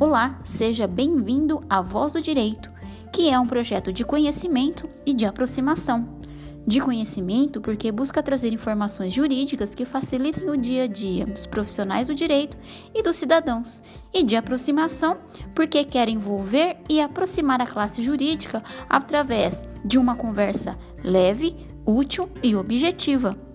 Olá, seja bem-vindo à Voz do Direito, que é um projeto de conhecimento e de aproximação. De conhecimento, porque busca trazer informações jurídicas que facilitem o dia a dia dos profissionais do direito e dos cidadãos, e de aproximação, porque quer envolver e aproximar a classe jurídica através de uma conversa leve, útil e objetiva.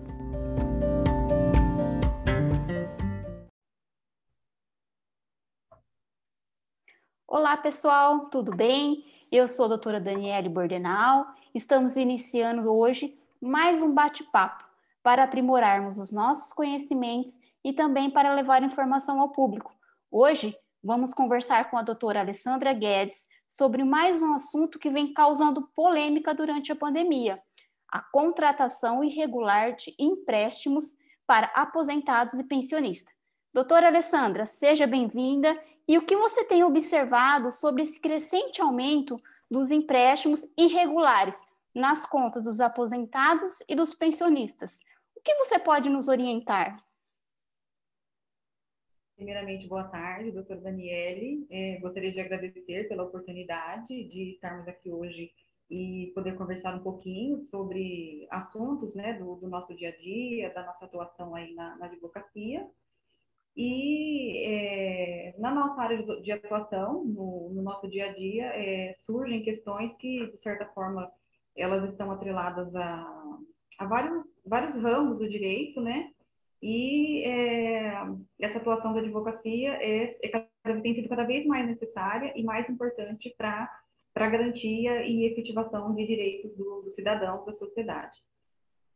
Olá, pessoal, tudo bem? Eu sou a doutora Daniele Bordenal. Estamos iniciando hoje mais um bate-papo para aprimorarmos os nossos conhecimentos e também para levar informação ao público. Hoje, vamos conversar com a doutora Alessandra Guedes sobre mais um assunto que vem causando polêmica durante a pandemia: a contratação irregular de empréstimos para aposentados e pensionistas. Doutora Alessandra, seja bem-vinda e o que você tem observado sobre esse crescente aumento dos empréstimos irregulares nas contas dos aposentados e dos pensionistas? O que você pode nos orientar? Primeiramente, boa tarde, doutor Daniele. É, gostaria de agradecer pela oportunidade de estarmos aqui hoje e poder conversar um pouquinho sobre assuntos né, do, do nosso dia a dia, da nossa atuação aí na, na advocacia. E é, na nossa área de atuação, no, no nosso dia a dia, é, surgem questões que, de certa forma, elas estão atreladas a, a vários, vários ramos do direito, né? E é, essa atuação da advocacia é, é, tem sido cada vez mais necessária e mais importante para a garantia e efetivação de direitos do, do cidadão, da sociedade.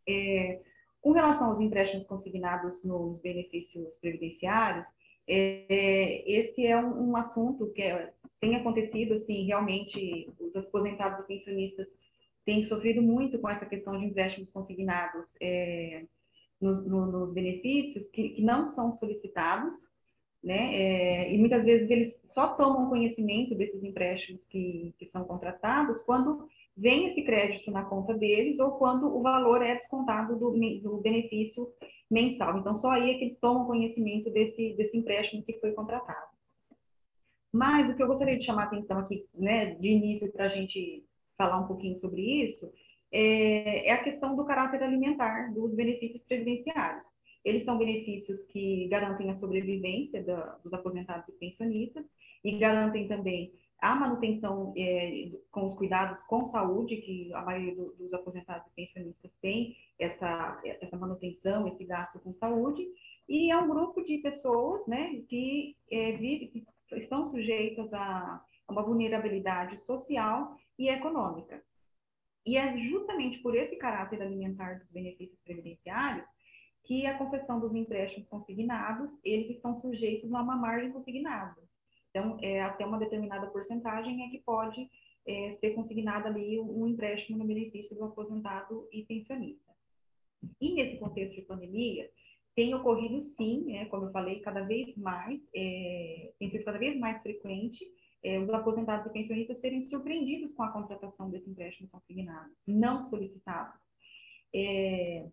É, com relação aos empréstimos consignados nos benefícios previdenciários, é, esse é um, um assunto que é, tem acontecido, assim, realmente, os aposentados e pensionistas têm sofrido muito com essa questão de empréstimos consignados é, nos, no, nos, benefícios que, que, não são solicitados, né? É, e muitas vezes eles só tomam conhecimento desses empréstimos que, que são contratados quando vem esse crédito na conta deles ou quando o valor é descontado do, do benefício mensal. Então, só aí é que eles tomam conhecimento desse, desse empréstimo que foi contratado. Mas o que eu gostaria de chamar a atenção aqui, né, de início, para a gente falar um pouquinho sobre isso, é, é, a questão do caráter alimentar dos benefícios previdenciários. Eles são benefícios que garantem a sobrevivência da, dos aposentados e pensionistas e garantem também a manutenção é, com os cuidados com saúde, que a maioria do, dos aposentados e pensionistas tem essa, essa manutenção, esse gasto com saúde, e é um grupo de pessoas né, que, é, vive, que estão sujeitas a, uma vulnerabilidade social e econômica. E é justamente por esse caráter alimentar dos benefícios previdenciários que a concessão dos empréstimos consignados, eles estão sujeitos a uma margem consignada. Então, é, até uma determinada porcentagem é que pode é, ser consignado ali um empréstimo no benefício do aposentado e pensionista. E nesse contexto de pandemia, tem ocorrido sim, né, como eu falei, cada vez mais, é, tem sido cada vez mais frequente é, os aposentados e pensionistas serem surpreendidos com a contratação desse empréstimo consignado, não solicitado. É,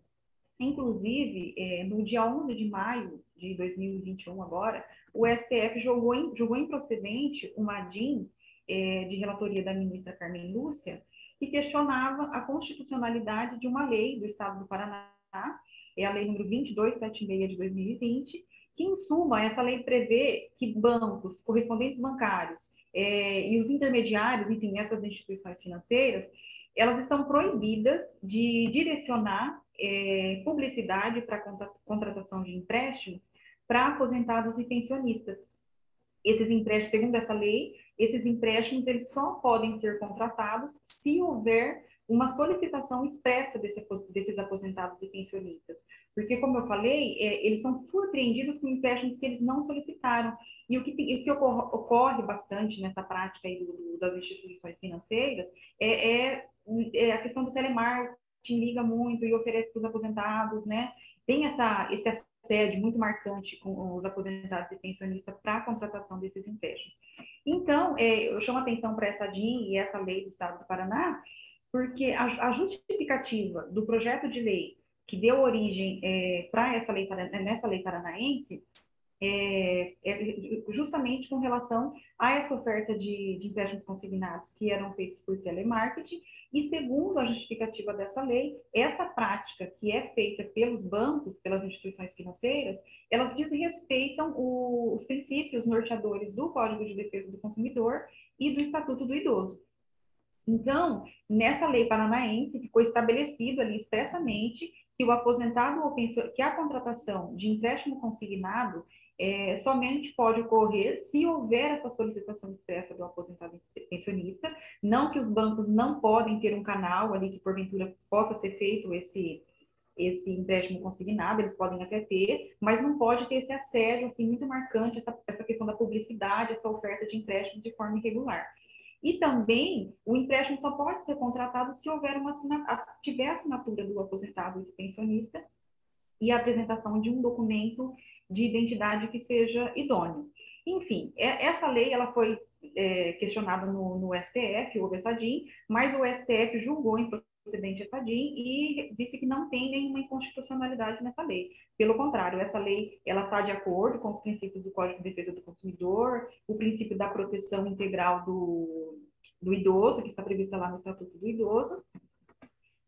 inclusive, é, no dia 11 de maio de 2021 agora, o STF julgou, em, julgou improcedente uma DIN é, de relatoria da ministra Carmen Lúcia, que questionava a constitucionalidade de uma lei do Estado do Paraná, é a lei número 2276 de 2020, que, em suma, essa lei prevê que bancos, correspondentes bancários é, e os intermediários, enfim, essas instituições financeiras, elas estão proibidas de direcionar é, publicidade para contratação de empréstimos para aposentados e pensionistas. Esses empréstimos, segundo essa lei, esses empréstimos eles só podem ser contratados se houver uma solicitação expressa desse, desses aposentados e pensionistas. Porque, como eu falei, é, eles são surpreendidos com empréstimos que eles não solicitaram. E o que, o que ocorre, ocorre, bastante nessa prática aí do, das instituições financeiras é, é, é, a questão do telemarketing, liga muito e oferece para os aposentados, né? Tem essa, esse sede muito marcante com os aposentados e pensionistas para a contratação desses empréstimos. Então, é, eu chamo atenção para essa DIN e essa lei do Estado do Paraná, porque a, a justificativa do projeto de lei que deu origem é, para essa lei nessa lei paranaense é, é, justamente com relação a essa oferta de, de empréstimos consignados que eram feitos por telemarketing, e segundo a justificativa dessa lei, essa prática que é feita pelos bancos, pelas instituições financeiras, elas desrespeitam o, os princípios norteadores do Código de Defesa do Consumidor e do Estatuto do Idoso. Então, nessa lei paranaense, ficou estabelecido ali expressamente que o aposentado ou pensor, que a contratação de empréstimo consignado é, somente pode ocorrer se houver essa solicitação expressa do aposentado pensionista, não que os bancos não podem ter um canal ali que porventura possa ser feito esse esse empréstimo consignado, eles podem até ter, mas não pode ter esse assédio assim muito marcante essa, essa questão da publicidade, essa oferta de empréstimo de forma irregular. E também o empréstimo só pode ser contratado se houver uma se tiver assinatura do aposentado e do pensionista e a apresentação de um documento de identidade que seja idôneo. Enfim, é, essa lei ela foi é, questionada no, no, STF, houve essa DIN, mas o STF julgou improcedente essa DIN e disse que não tem nenhuma inconstitucionalidade nessa lei. Pelo contrário, essa lei ela está de acordo com os princípios do Código de Defesa do Consumidor, o princípio da proteção integral do, do idoso, que está prevista lá no Estatuto do Idoso,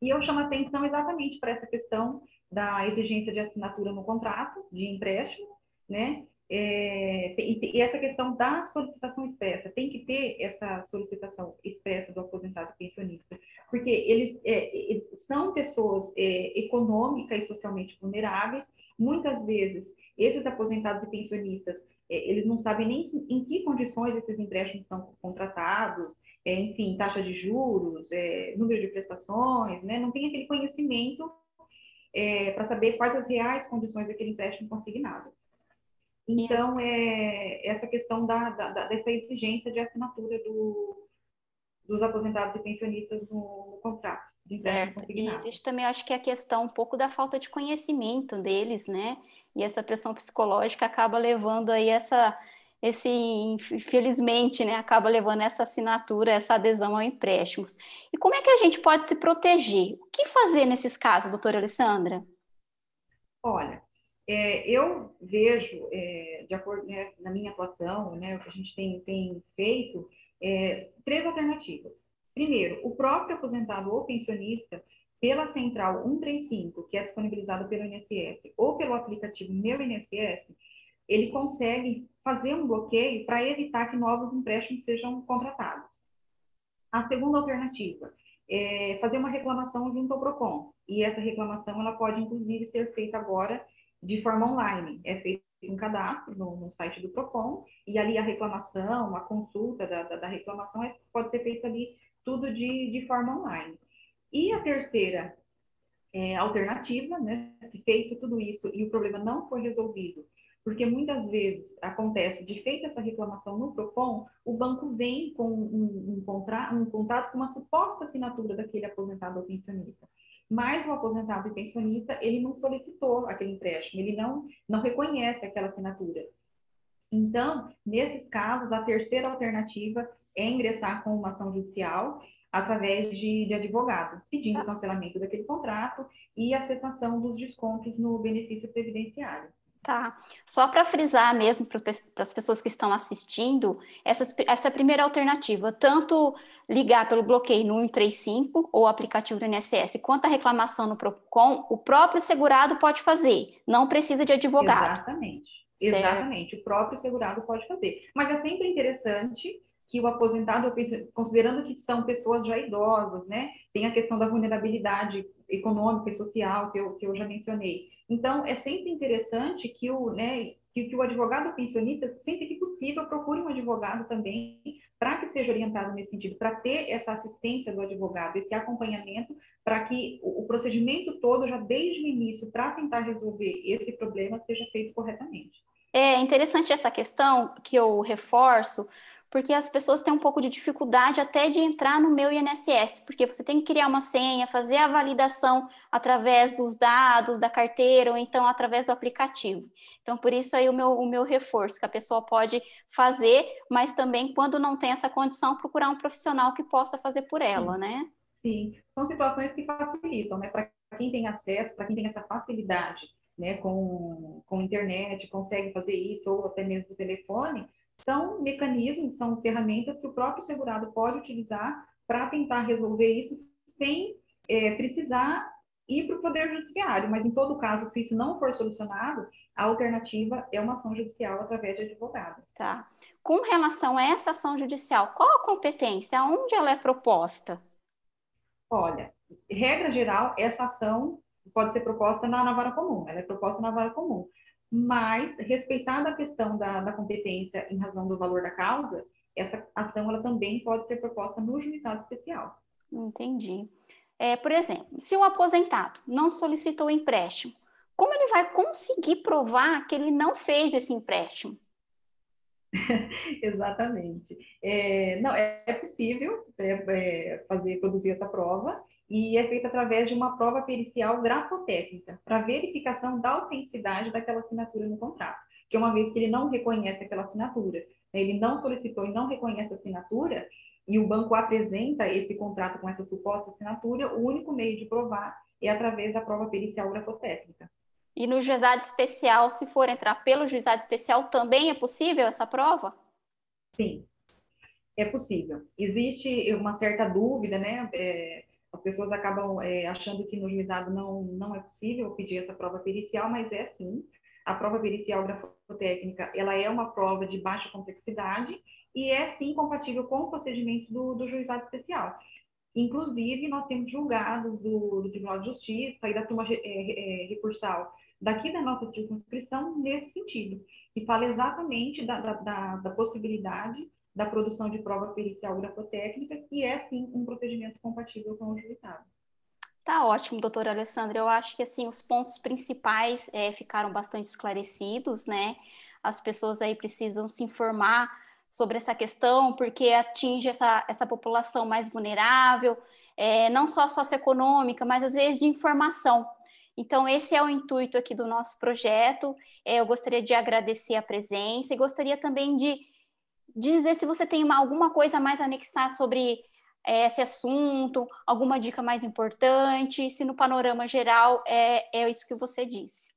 e eu chamo atenção exatamente para essa questão da exigência de assinatura no contrato de empréstimo, né? É, e, essa questão da solicitação expressa, tem que ter essa solicitação expressa do aposentado pensionista, porque eles, é, eles são pessoas é, econômica e socialmente vulneráveis, muitas vezes esses aposentados e pensionistas, é, eles não sabem nem em que condições esses empréstimos são contratados, enfim, taxa de juros, é, número de prestações, né? não tem aquele conhecimento é, para saber quais as reais condições daquele empréstimo consignado. Então, é essa questão da, da, dessa exigência de assinatura do, dos aposentados e pensionistas no, no contrato. Certo. E existe também, acho que a questão um pouco da falta de conhecimento deles, né? E essa pressão psicológica acaba levando aí essa, esse, infelizmente, né, acaba levando essa assinatura, essa adesão ao empréstimo. E como é que a gente pode se proteger? O que fazer nesses casos, doutora Alessandra? Olha, é, eu vejo, é, de acordo né, na minha atuação, né, o que a gente tem, tem feito, é, três alternativas. Primeiro, o próprio aposentado ou pensionista, pela central 135, que é disponibilizado pelo INSS, ou pelo aplicativo Meu INSS, ele consegue fazer um bloqueio para evitar que novos empréstimos sejam contratados. A segunda alternativa é fazer uma reclamação junto ao PROCON. E essa reclamação ela pode, inclusive, ser feita agora de forma online. É feito um cadastro no, no site do PROCON, e ali a reclamação, a consulta da, da, da reclamação é, pode ser feita ali tudo de, de forma online. E a terceira é, alternativa, né, se feito tudo isso e o problema não foi resolvido porque muitas vezes acontece, de feita essa reclamação no PROCON, o banco vem com um, um, contra, um contrato com uma suposta assinatura daquele aposentado ou pensionista. Mas o aposentado e pensionista, ele não solicitou aquele empréstimo, ele não, não reconhece aquela assinatura. Então, nesses casos, a terceira alternativa é ingressar com uma ação judicial através de, de advogado, pedindo o cancelamento daquele contrato e a cessação dos descontos no benefício previdenciário. Tá. Só para frisar mesmo para as pessoas que estão assistindo, essa, essa é primeira alternativa, tanto ligar pelo bloqueio no 135 ou aplicativo do INSS, quanto a reclamação no PROCON, o próprio segurado pode fazer, não precisa de advogado. Exatamente. Certo. Exatamente, o próprio segurado pode fazer. Mas é sempre interessante que o aposentado, considerando que são pessoas já idosas, né, tem a questão da vulnerabilidade econômica e social que eu, que eu já mencionei. Então, é sempre interessante que o, né, que, que o advogado pensionista, sempre que possível, procure um advogado também para que seja orientado nesse sentido, para ter essa assistência do advogado, esse acompanhamento, para que o, o procedimento todo, já desde o início, para tentar resolver esse problema, seja feito corretamente. É interessante essa questão que eu reforço, porque as pessoas têm um pouco de dificuldade até de entrar no meu INSS, porque você tem que criar uma senha, fazer a validação através dos dados da carteira ou então através do aplicativo. Então, por isso aí o meu, o meu reforço, que a pessoa pode fazer, mas também, quando não tem essa condição, procurar um profissional que possa fazer por ela, Sim. né? Sim, são situações que facilitam, né? Para quem tem acesso, para quem tem essa facilidade né, com, com internet, consegue fazer isso, ou até mesmo telefone, são mecanismos, são ferramentas que o próprio segurado pode utilizar para tentar resolver isso sem é, precisar ir para o Poder Judiciário. Mas, em todo caso, se isso não for solucionado, a alternativa é uma ação judicial através de advogado. Tá. Com relação a essa ação judicial, qual a competência? Onde ela é proposta? Olha, regra geral, essa ação pode ser proposta na, na vara comum, ela é proposta na vara comum. Mas, respeitada a questão da, da competência em razão do valor da causa, essa ação ela também pode ser proposta no juizado especial. Entendi. É, por exemplo, se o aposentado não solicitou o empréstimo, como ele vai conseguir provar que ele não fez esse empréstimo? Exatamente. É, não, é, é possível é, é, fazer, produzir essa prova e é feita através de uma prova pericial grafotécnica para verificação da autenticidade daquela assinatura no contrato. Que uma vez que ele não reconhece aquela assinatura, ele não solicitou e não reconhece a assinatura, e o banco apresenta esse contrato com essa suposta assinatura, o único meio de provar é através da prova pericial grafotécnica. E no juizado especial, se for entrar pelo juizado especial, também é possível essa prova? Sim, é possível. Existe uma certa dúvida, né? É, as pessoas acabam é, achando que no juizado não, não é possível pedir essa prova pericial, mas é sim. A prova pericial grafotécnica, ela é uma prova de baixa complexidade e é sim compatível com o procedimento do, do juizado especial. Inclusive, nós temos julgados do, do Tribunal de Justiça e da turma é, é, recursal daqui da nossa circunscrição nesse sentido, que fala exatamente da, da, da, possibilidade da produção de prova pericial grafotécnica, que é, sim, um procedimento compatível com o juizado. Tá ótimo, doutora Alessandra. Eu acho que, assim, os pontos principais é, ficaram bastante esclarecidos, né? As pessoas aí precisam se informar sobre essa questão, porque atinge essa, essa população mais vulnerável, é, não só socioeconômica, mas às vezes de informação. Então, esse é o intuito aqui do nosso projeto. É, eu gostaria de agradecer a presença e gostaria também de dizer se você tem uma, alguma coisa a mais a anexar sobre é, esse assunto, alguma dica mais importante, se no panorama geral é, é isso que você disse.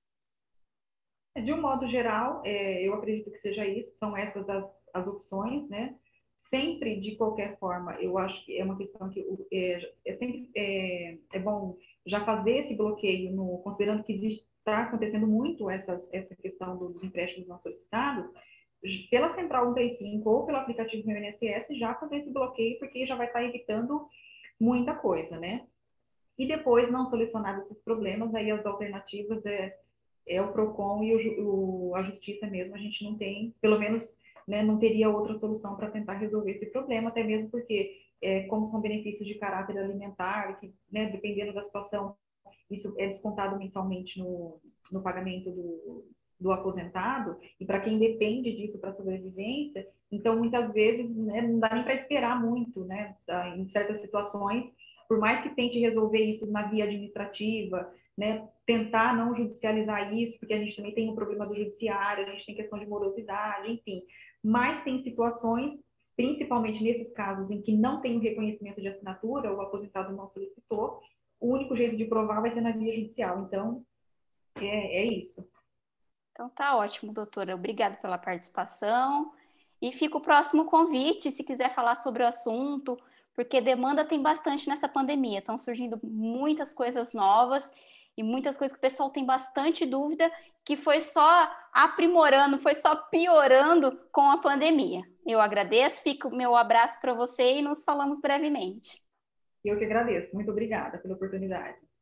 De um modo geral, é, eu acredito que seja isso, são essas as, as opções, né? Sempre, de qualquer forma, eu acho que é uma questão que é, é sempre é, é bom já fazer esse bloqueio, no, considerando que está acontecendo muito essas, essa questão dos empréstimos não solicitados, pela Central 135 ou pelo aplicativo do INSS, já fazer esse bloqueio, porque já vai estar evitando muita coisa, né? E depois, não solucionados esses problemas, aí as alternativas é, é o PROCON e o, o, a Justiça mesmo, a gente não tem, pelo menos, né, não teria outra solução para tentar resolver esse problema, até mesmo porque, é, como são benefícios de caráter alimentar, que, né, dependendo da situação, isso é descontado mensalmente no, no pagamento do, do aposentado, e para quem depende disso para sobrevivência, então muitas vezes né, não dá nem para esperar muito, né, em certas situações, por mais que tente resolver isso na via administrativa, né, tentar não judicializar isso, porque a gente também tem o um problema do judiciário, a gente tem questão de morosidade, enfim, mas tem situações, principalmente nesses casos em que não tem o reconhecimento de assinatura, o aposentado não solicitou, o único jeito de provar vai ser na via judicial. Então, é, é isso. Então tá ótimo, doutora. Obrigada pela participação. E fica o próximo convite, se quiser falar sobre o assunto, porque demanda tem bastante nessa pandemia. Estão surgindo muitas coisas novas e muitas coisas que o pessoal tem bastante dúvida, que foi só aprimorando, foi só piorando com a pandemia. Eu agradeço, fica o meu abraço para você e nos falamos brevemente. Eu que agradeço. Muito obrigada pela oportunidade.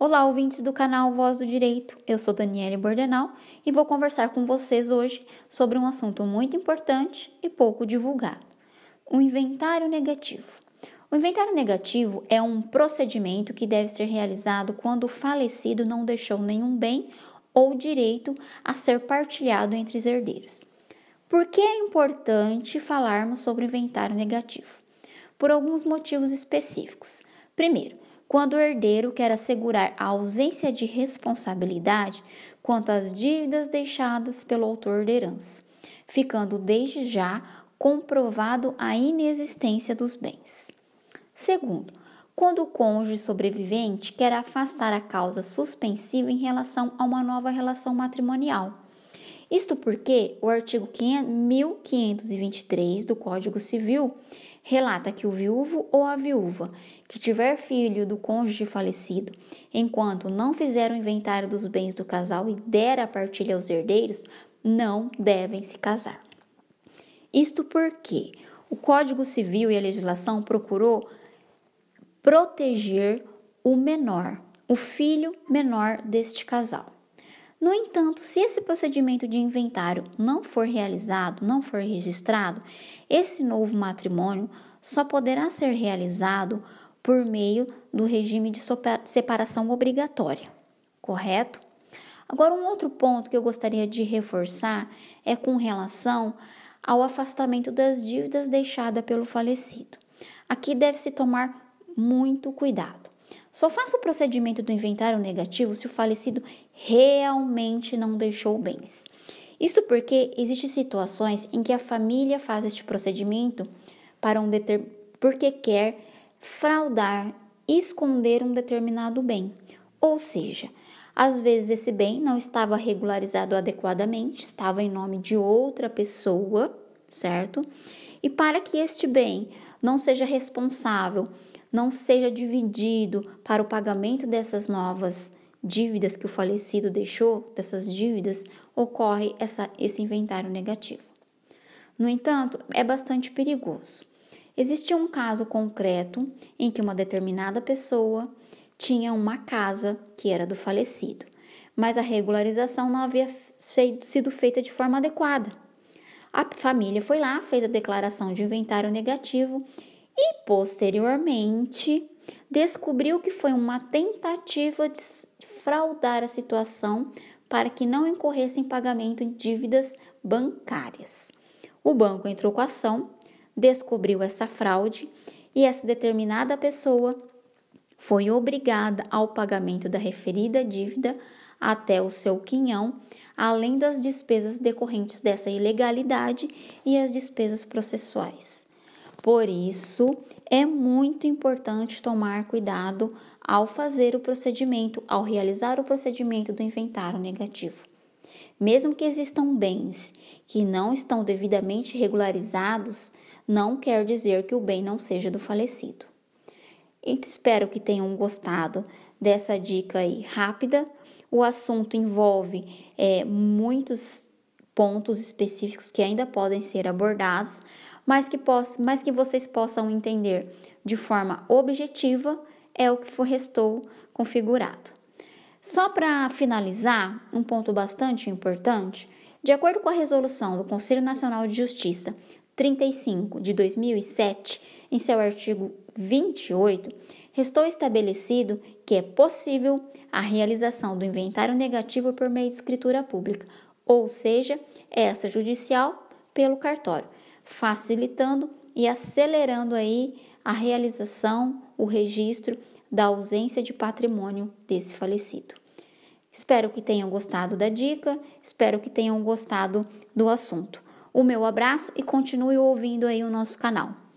Olá, ouvintes do canal Voz do Direito. Eu sou Daniele Bordenal e vou conversar com vocês hoje sobre um assunto muito importante e pouco divulgado: o inventário negativo. O inventário negativo é um procedimento que deve ser realizado quando o falecido não deixou nenhum bem ou direito a ser partilhado entre os herdeiros. Por que é importante falarmos sobre o inventário negativo? Por alguns motivos específicos. Primeiro, quando o herdeiro quer assegurar a ausência de responsabilidade quanto às dívidas deixadas pelo autor da herança, ficando desde já comprovado a inexistência dos bens. Segundo, quando o cônjuge sobrevivente quer afastar a causa suspensiva em relação a uma nova relação matrimonial. Isto porque o artigo 1523 do Código Civil relata que o viúvo ou a viúva que tiver filho do cônjuge falecido, enquanto não fizer o inventário dos bens do casal e der a partilha aos herdeiros, não devem se casar. Isto porque o Código Civil e a legislação procurou proteger o menor, o filho menor deste casal. No entanto, se esse procedimento de inventário não for realizado, não for registrado, esse novo matrimônio só poderá ser realizado por meio do regime de separação obrigatória, correto? Agora, um outro ponto que eu gostaria de reforçar é com relação ao afastamento das dívidas deixadas pelo falecido. Aqui deve-se tomar muito cuidado. Só faça o procedimento do inventário negativo se o falecido realmente não deixou bens. Isto porque existem situações em que a família faz este procedimento para um deter... porque quer fraudar, esconder um determinado bem. Ou seja, às vezes esse bem não estava regularizado adequadamente, estava em nome de outra pessoa, certo? E para que este bem não seja responsável, não seja dividido para o pagamento dessas novas dívidas que o falecido deixou, dessas dívidas, ocorre essa, esse inventário negativo. No entanto, é bastante perigoso. Existia um caso concreto em que uma determinada pessoa tinha uma casa que era do falecido, mas a regularização não havia sido feita de forma adequada. A família foi lá, fez a declaração de inventário negativo e, posteriormente, descobriu que foi uma tentativa de fraudar a situação para que não incorresse em pagamento de dívidas bancárias. O banco entrou com a ação, descobriu essa fraude e essa determinada pessoa foi obrigada ao pagamento da referida dívida até o seu quinhão, além das despesas decorrentes dessa ilegalidade e as despesas processuais. Por isso, é muito importante tomar cuidado ao fazer o procedimento, ao realizar o procedimento do inventário negativo. Mesmo que existam bens que não estão devidamente regularizados, não quer dizer que o bem não seja do falecido. Espero que tenham gostado dessa dica aí rápida. O assunto envolve é, muitos pontos específicos que ainda podem ser abordados, mas que, poss mas que vocês possam entender de forma objetiva é o que restou configurado. Só para finalizar, um ponto bastante importante, de acordo com a resolução do Conselho Nacional de Justiça 35 de 2007, em seu artigo 28, restou estabelecido que é possível a realização do inventário negativo por meio de escritura pública, ou seja, extrajudicial pelo cartório, facilitando e acelerando aí a realização, o registro da ausência de patrimônio desse falecido. Espero que tenham gostado da dica, espero que tenham gostado do assunto. O meu abraço e continue ouvindo aí o nosso canal.